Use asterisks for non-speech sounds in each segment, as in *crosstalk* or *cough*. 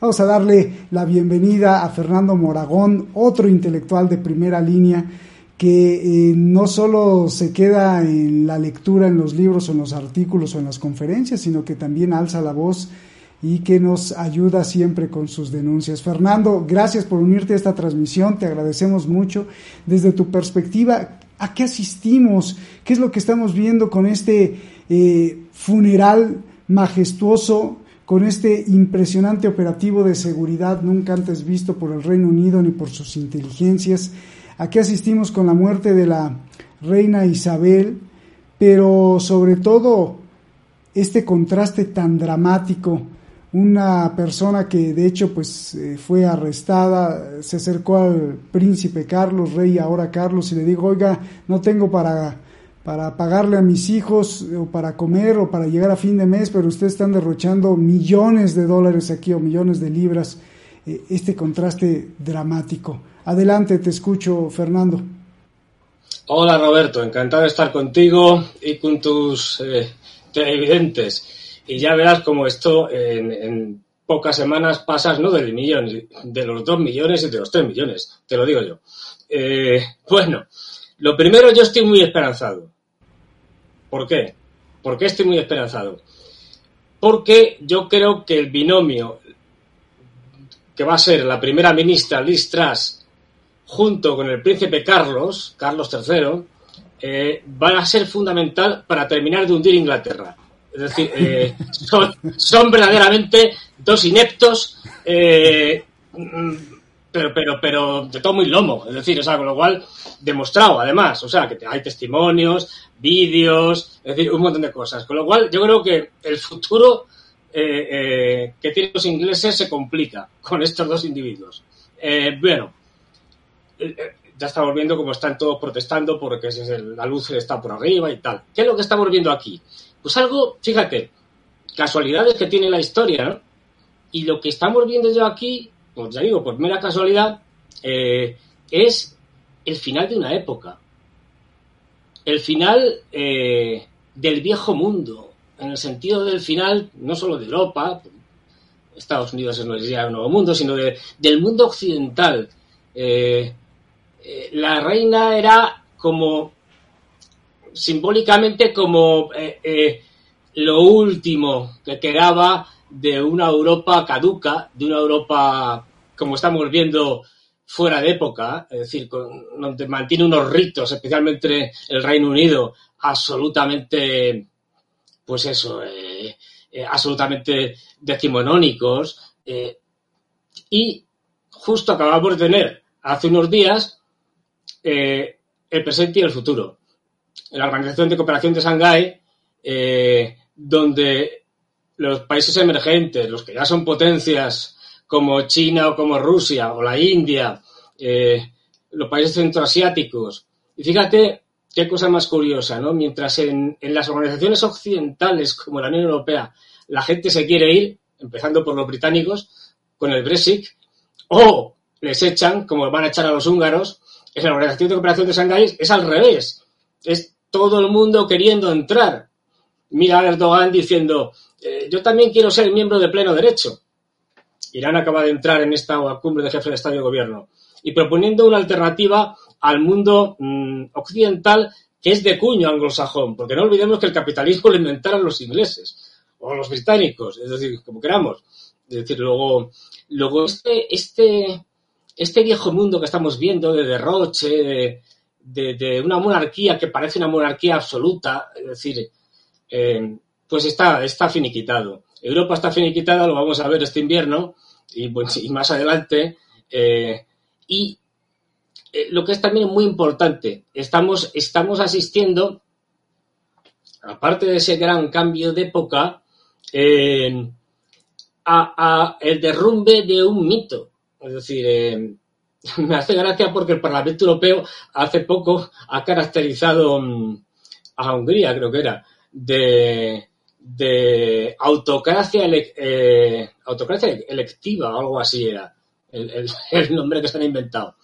Vamos a darle la bienvenida a Fernando Moragón, otro intelectual de primera línea que eh, no solo se queda en la lectura en los libros en los artículos o en las conferencias, sino que también alza la voz y que nos ayuda siempre con sus denuncias. Fernando, gracias por unirte a esta transmisión, te agradecemos mucho. Desde tu perspectiva, ¿a qué asistimos? ¿Qué es lo que estamos viendo con este eh, funeral majestuoso con este impresionante operativo de seguridad nunca antes visto por el Reino Unido ni por sus inteligencias. Aquí asistimos con la muerte de la reina Isabel, pero sobre todo este contraste tan dramático. Una persona que de hecho pues eh, fue arrestada, se acercó al príncipe Carlos, rey ahora Carlos, y le dijo, oiga, no tengo para para pagarle a mis hijos o para comer o para llegar a fin de mes, pero ustedes están derrochando millones de dólares aquí o millones de libras. Eh, este contraste dramático. Adelante, te escucho, Fernando. Hola Roberto, encantado de estar contigo y con tus eh, televidentes. Y ya verás cómo esto en, pocas semanas pasas no del millón, de los dos millones y de los tres millones, te lo digo yo. Eh, bueno, lo primero, yo estoy muy esperanzado. ¿Por qué? ¿Por qué estoy muy esperanzado? Porque yo creo que el binomio que va a ser la primera ministra Liz Truss junto con el príncipe Carlos, Carlos III, eh, van a ser fundamental para terminar de hundir Inglaterra. Es decir, eh, *laughs* son, verdaderamente dos ineptos eh, pero, pero, pero de todo muy lomo, es decir, o sea, con lo cual, demostrado además, o sea, que hay testimonios, vídeos, es decir, un montón de cosas. Con lo cual, yo creo que el futuro eh, eh, que tienen los ingleses se complica con estos dos individuos. Eh, bueno, ya estamos viendo cómo están todos protestando porque la luz está por arriba y tal. ¿Qué es lo que estamos viendo aquí? Pues algo, fíjate, casualidades que tiene la historia, ¿no? Y lo que estamos viendo yo aquí pues ya digo, por mera casualidad, eh, es el final de una época. El final eh, del viejo mundo, en el sentido del final no solo de Europa, Estados Unidos es ya un nuevo mundo, sino del mundo occidental. Eh, la reina era como simbólicamente como lo último que quedaba de una Europa caduca, de una Europa, como estamos viendo, fuera de época, es decir, donde mantiene unos ritos, especialmente el Reino Unido, absolutamente, pues eso, eh, eh, absolutamente decimonónicos. Eh, y justo acabamos de tener hace unos días el presente y el futuro. La Organización de Cooperación de Shanghái, donde los países emergentes, los que ya son potencias como China o como Rusia o la India, eh, los países centroasiáticos. Y fíjate qué cosa más curiosa, ¿no? Mientras en, las organizaciones occidentales como la Unión Europea la gente se quiere ir, empezando por los británicos, con el Brexit, o les echan, como van a echar a los húngaros, en la Organización de Cooperación de Shanghái es al revés. Es todo el mundo queriendo entrar. Mira a Erdogan diciendo, eh, yo también quiero ser miembro de pleno derecho. Irán acaba de entrar en esta cumbre de jefes de Estado y Gobierno y proponiendo una alternativa al mundo mm, occidental que es de cuño anglosajón, porque no olvidemos que el capitalismo lo inventaron los ingleses o los británicos, es decir, como queramos. Es decir, luego, luego este, este, este viejo mundo que estamos viendo de derroche, de, una monarquía que parece una monarquía absoluta, es decir, eh, pues está, está finiquitado. Europa está finiquitada, lo vamos a ver este invierno y, pues, más adelante. Eh, y eh, lo que es también muy importante, estamos, estamos asistiendo, aparte de ese gran cambio de época, a, el derrumbe de un mito. Es decir, eh, *laughs* me hace gracia porque el Parlamento Europeo hace poco ha caracterizado mm, a Hungría, creo que era, de, de autocracia, eh, autocracia electiva o algo así era el, el, *laughs* nombre que se han inventado.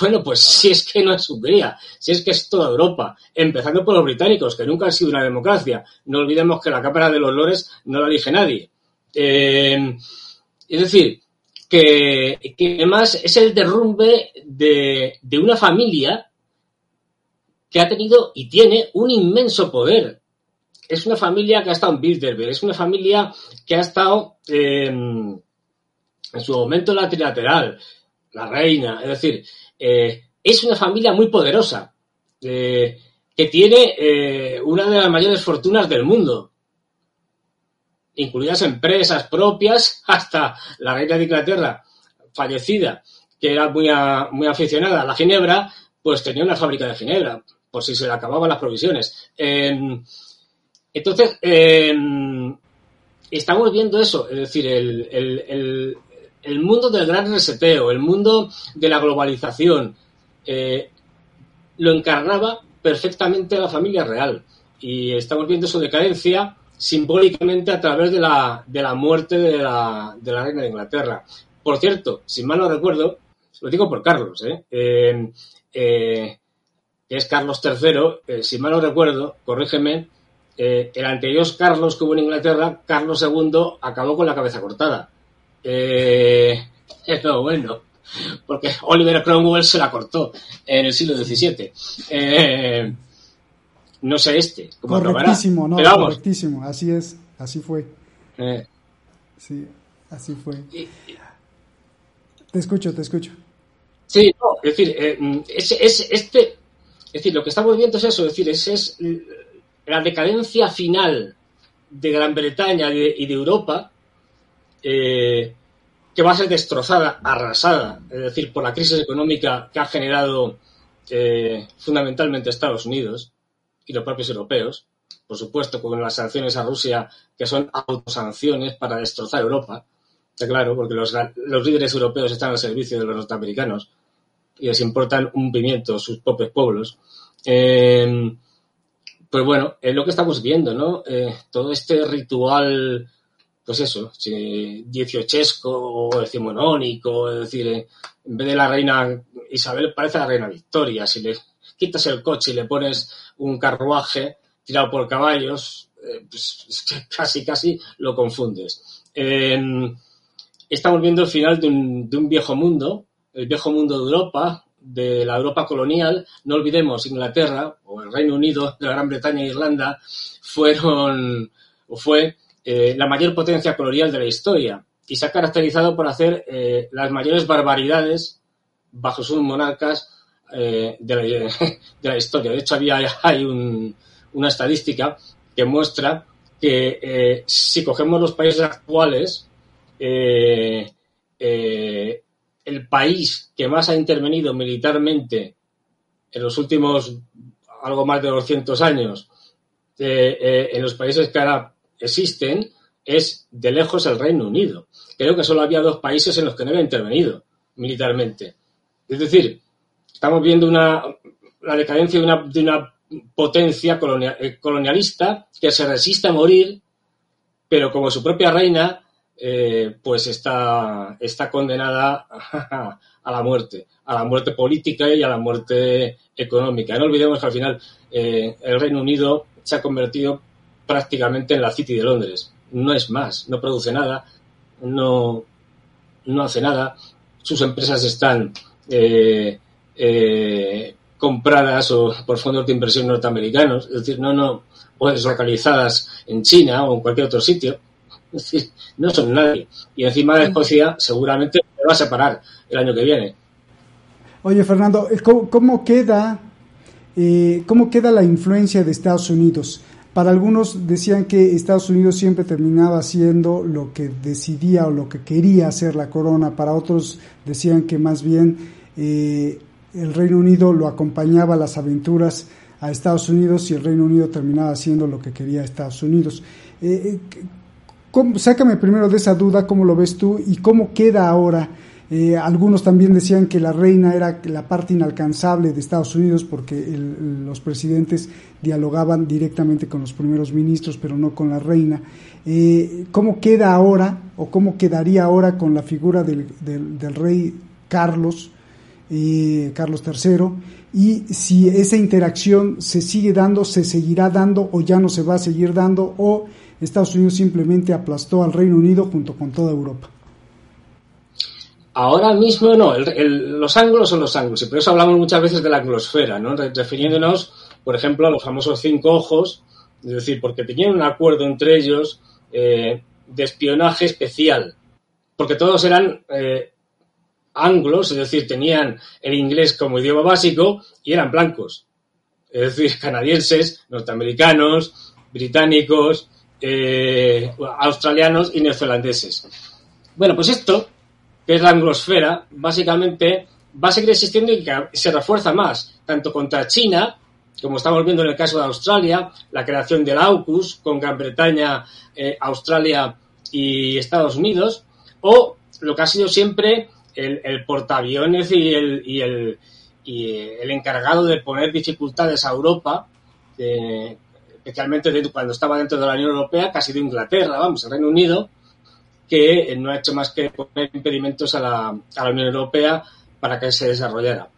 Bueno, pues si es que no es Hungría, si es que es toda Europa, empezando por los británicos, que nunca han sido una democracia. No olvidemos que la Cámara de los Lores no la elige nadie. Eh, es decir, que, además es el derrumbe de, una familia que ha tenido y tiene un inmenso poder. Es una familia que ha estado en Bilderberg, es una familia que ha estado eh, en su momento la trilateral, la reina, es decir, eh, es una familia muy poderosa, que tiene una de las mayores fortunas del mundo incluidas empresas propias, *laughs* hasta la reina de Inglaterra, fallecida, que era muy, muy aficionada a la ginebra, pues tenía una fábrica de ginebra, por si se le acababan las provisiones. Em, entonces, em, estamos viendo eso, es decir, el, mundo del gran reseteo, el mundo de la globalización, eh, lo encarnaba perfectamente la familia real. Y estamos viendo su decadencia simbólicamente a través de la, de la muerte de la, reina de Inglaterra. Por cierto, si mal no recuerdo, lo digo por Carlos, ¿eh? eh, eh que es Carlos III, si mal no recuerdo, corrígeme, el anterior Carlos que hubo en Inglaterra, Carlos II, acabó con la cabeza cortada. *laughs* es lo bueno, porque Oliver Cromwell se la cortó en el siglo XVII. No sé este. correctísimo, no, correctísimo. Así es, así fue. Eh. Sí, así fue. te escucho, te escucho. Sí, no, es decir, eh, es, este, es decir, lo que estamos viendo es eso, es decir, es, es la decadencia final de Gran Bretaña y de, Europa, eh, que va a ser destrozada, arrasada, es decir, por la crisis económica que ha generado fundamentalmente Estados Unidos y los propios europeos, por supuesto, con las sanciones a Rusia, que son autosanciones para destrozar Europa, está claro, porque los, líderes europeos están al servicio de los norteamericanos y les importan un pimiento sus propios pueblos. Em, pues bueno, es lo que estamos viendo, ¿no? Eh, todo este ritual, pues eso, dieciochesco o decimonónico, es decir, eh, en vez de la reina Isabel parece la reina Victoria, si le quitas el coche y le pones un carruaje tirado por caballos, eh, pues *laughs* casi, casi lo confundes. Estamos viendo el final de un, viejo mundo, el viejo mundo de Europa, de la Europa colonial. No olvidemos, Inglaterra o el Reino Unido, de la Gran Bretaña e Irlanda fueron o fue eh, la mayor potencia colonial de la historia y se ha caracterizado por hacer eh, las mayores barbaridades bajo sus monarcas eh, de, la, *laughs* historia. De hecho, había, hay una estadística que muestra que eh, si cogemos los países actuales, eh, el país que más ha intervenido militarmente en los últimos algo más de 200 años en los países que ahora existen es de lejos el Reino Unido. Creo que solo había dos países en los que no había intervenido militarmente. Es decir, estamos viendo una, la decadencia de una, de una potencia eh, colonialista que se resiste a morir, pero como su propia reina, eh, pues está, está condenada *laughs* a, la muerte, a la muerte política y a la muerte económica. No olvidemos que al final eh, el Reino Unido se ha convertido prácticamente en la City de Londres. No es más, no produce nada, no, no hace nada. Sus empresas están eh, compradas o por fondos de inversión norteamericanos, es decir, no, no, o deslocalizadas en China o en cualquier otro sitio. *laughs* No son nadie. Y encima de Escocia seguramente se va a separar el año que viene. Oye, Fernando, eh, ¿cómo, queda, eh, ¿cómo queda la influencia de Estados Unidos? Para algunos decían que Estados Unidos siempre terminaba haciendo lo que decidía o lo que quería hacer la corona. Para otros decían que más bien eh, el Reino Unido lo acompañaba a las aventuras a Estados Unidos y el Reino Unido terminaba haciendo lo que quería Estados Unidos. Eh, sácame primero de esa duda, ¿cómo lo ves tú y cómo queda ahora? Eh, algunos también decían que la reina era la parte inalcanzable de Estados Unidos porque los presidentes dialogaban directamente con los primeros ministros, pero no con la reina. Eh, ¿Cómo queda ahora o cómo quedaría ahora con la figura del, del, rey Carlos, eh, Carlos III? Y si esa interacción se sigue dando, se seguirá dando o ya no se va a seguir dando o Estados Unidos simplemente aplastó al Reino Unido junto con toda Europa. Ahora mismo no, los ángulos son los ángulos, y por eso hablamos muchas veces de la anglosfera, ¿no? refiriéndonos, por ejemplo, a los famosos cinco ojos, es decir, porque tenían un acuerdo entre ellos eh, de espionaje especial, porque todos eran eh, anglos, es decir, tenían el inglés como idioma básico y eran blancos, es decir, *laughs* canadienses, norteamericanos, británicos, eh, australianos y neozelandeses. Bueno, pues esto que es la anglosfera, básicamente va a seguir existiendo y se refuerza más, tanto contra China, como estamos viendo en el caso de Australia, la creación del AUKUS con Gran Bretaña, eh, Australia y Estados Unidos, o lo que ha sido siempre el, portaaviones el, el, y el encargado de poner dificultades a Europa, especialmente cuando estaba dentro de la Unión Europea, casi de Inglaterra, vamos, el Reino Unido, que no ha hecho más que poner impedimentos a la, a la Unión Europea para que se desarrollara.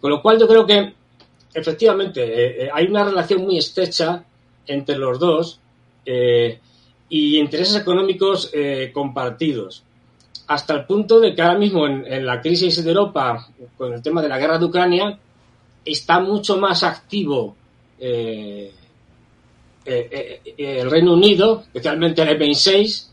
Con lo cual yo creo que efectivamente eh, eh, hay una relación muy estrecha entre los dos eh, y intereses económicos compartidos. Hasta el punto de que ahora mismo en, la crisis de Europa, con el tema de la guerra de Ucrania, está mucho más activo el Reino Unido, especialmente el M6,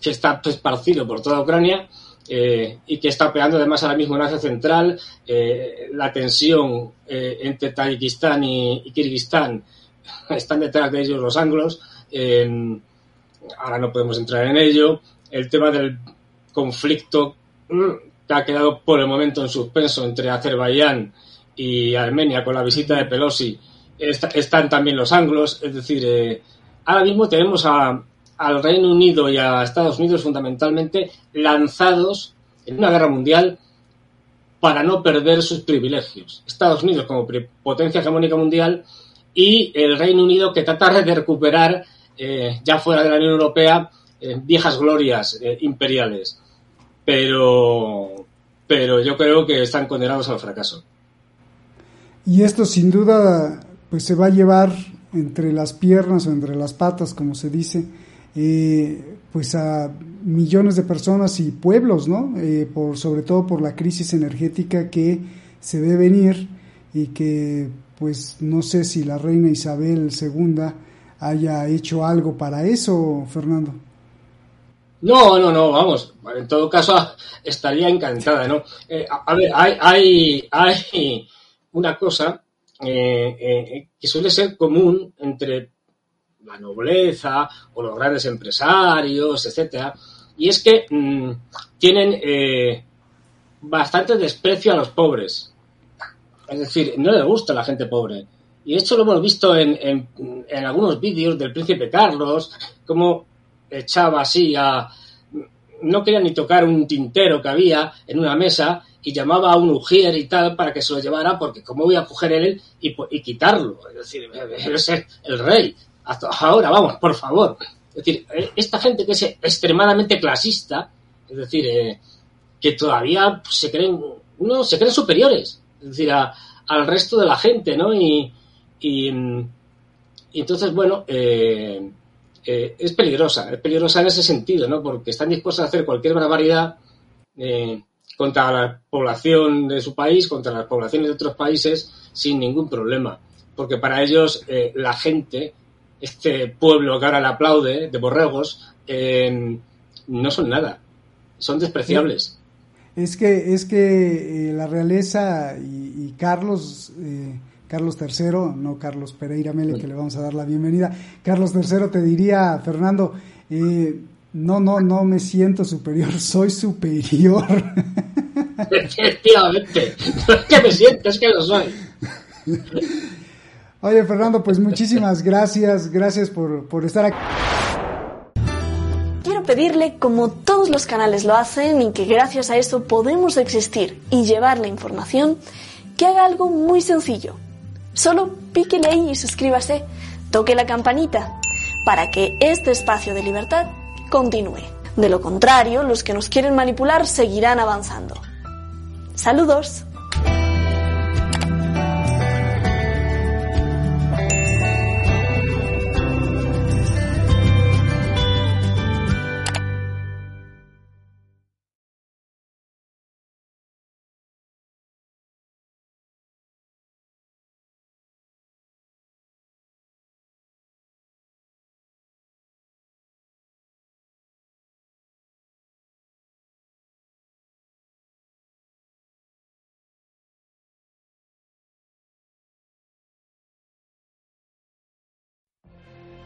que está esparcido por toda Ucrania eh, y que está operando además ahora mismo en Asia Central. Eh, la tensión eh, entre Tayikistán y, Kirguistán *laughs* están detrás de ellos los anglos. ahora no podemos entrar en ello. El tema del conflicto mm, que ha quedado por el momento en suspenso entre Azerbaiyán y Armenia con la visita de Pelosi. Están también los anglos. Es decir, ahora mismo tenemos a, al Reino Unido y a Estados Unidos fundamentalmente lanzados en una guerra mundial para no perder sus privilegios. Estados Unidos como potencia hegemónica mundial y el Reino Unido que trata de recuperar eh, ya fuera de la Unión Europea eh, viejas glorias eh, imperiales. Pero, pero yo creo que están condenados al fracaso. Y esto sin duda pues se va a llevar entre las piernas o entre las patas, como se dice, eh, pues a millones de personas y pueblos, ¿no? Eh, por, sobre todo por la crisis energética que se ve venir y que pues no sé si la reina Isabel II haya hecho algo para eso, Fernando. No, no, no, vamos, en todo caso *laughs* estaría encantada, ¿no? Eh, a, ver, hay, hay, hay una cosa que suele ser común entre la nobleza o los grandes empresarios, etcétera, y es que mm, tienen eh, bastante desprecio a los pobres. Es decir, no les gusta la gente pobre. Y esto lo hemos visto en, en, algunos vídeos del príncipe Carlos, como echaba así a... No quería ni tocar un tintero que había en una mesa y llamaba a un ujier y tal para que se lo llevara porque cómo voy a coger él y, quitarlo. Es decir, es el rey ahora, vamos, por favor. Es decir, eh, esta gente que es extremadamente clasista, es decir, eh, que todavía se creen, uno se creen superiores, es decir, al resto de la gente, ¿no? Y, y, entonces, bueno, eh, es peligrosa, es peligrosa en ese sentido, ¿no? Porque están dispuestos a hacer cualquier barbaridad contra la población de su país, contra las poblaciones de otros países, sin ningún problema. Porque para ellos la gente este pueblo que ahora le aplaude, de borregos, eh, no son nada, son despreciables. Es que, es que eh, la realeza y, Carlos, eh, Carlos III, no Carlos Pereira Mele, que le vamos a dar la bienvenida, Carlos III te diría, Fernando, no, no, no me siento superior, *laughs* soy superior. Efectivamente, no es que me siento, es que lo soy. Oye, Fernando, pues muchísimas gracias, gracias por, por estar aquí pedirle, como todos los canales lo hacen y que gracias a eso podemos existir y llevar la información, que haga algo muy sencillo. Solo píquele ahí y suscríbase, toque la campanita, para que este espacio de libertad continúe. De lo contrario, los que nos quieren manipular seguirán avanzando. Saludos.